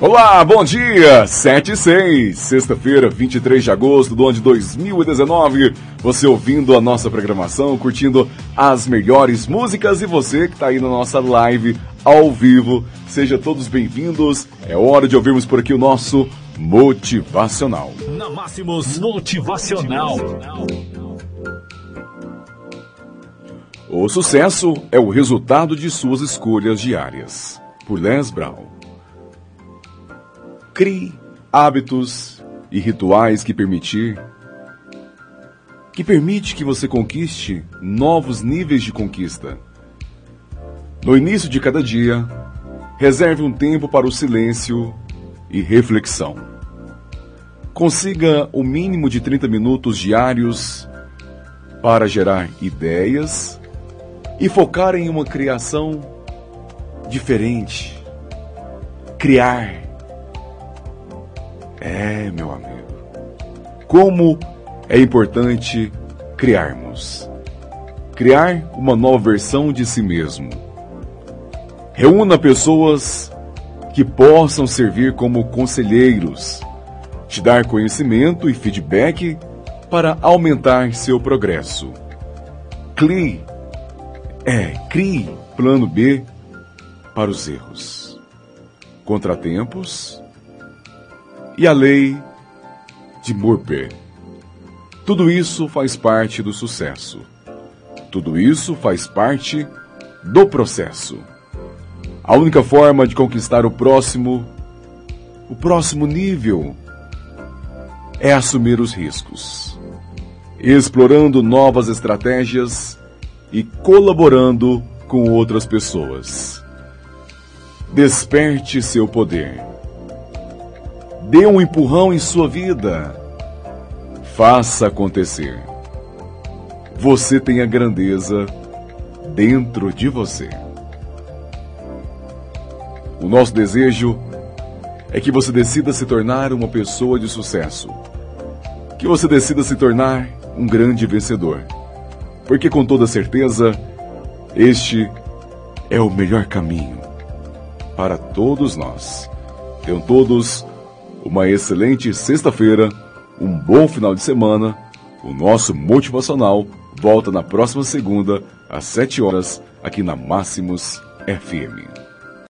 Olá, bom dia! 7 e 6, sexta-feira, 23 de agosto do ano de 2019. Você ouvindo a nossa programação, curtindo as melhores músicas e você que está aí na nossa live ao vivo. Seja todos bem-vindos. É hora de ouvirmos por aqui o nosso Motivacional. Na Máximos Motivacional. O sucesso é o resultado de suas escolhas diárias. Por Les Brown. Crie hábitos e rituais que permitir que permite que você conquiste novos níveis de conquista. No início de cada dia, reserve um tempo para o silêncio e reflexão. Consiga o mínimo de 30 minutos diários para gerar ideias e focar em uma criação diferente. Criar é, meu amigo. Como é importante criarmos. Criar uma nova versão de si mesmo. Reúna pessoas que possam servir como conselheiros, te dar conhecimento e feedback para aumentar seu progresso. Crie, é, crie plano B para os erros. Contratempos e a lei de Murphy. Tudo isso faz parte do sucesso. Tudo isso faz parte do processo. A única forma de conquistar o próximo, o próximo nível, é assumir os riscos, explorando novas estratégias e colaborando com outras pessoas. Desperte seu poder. Dê um empurrão em sua vida. Faça acontecer. Você tem a grandeza dentro de você. O nosso desejo é que você decida se tornar uma pessoa de sucesso. Que você decida se tornar um grande vencedor. Porque com toda certeza, este é o melhor caminho para todos nós. Tenham todos uma excelente sexta-feira, um bom final de semana. O nosso motivacional volta na próxima segunda, às 7 horas, aqui na Máximos FM.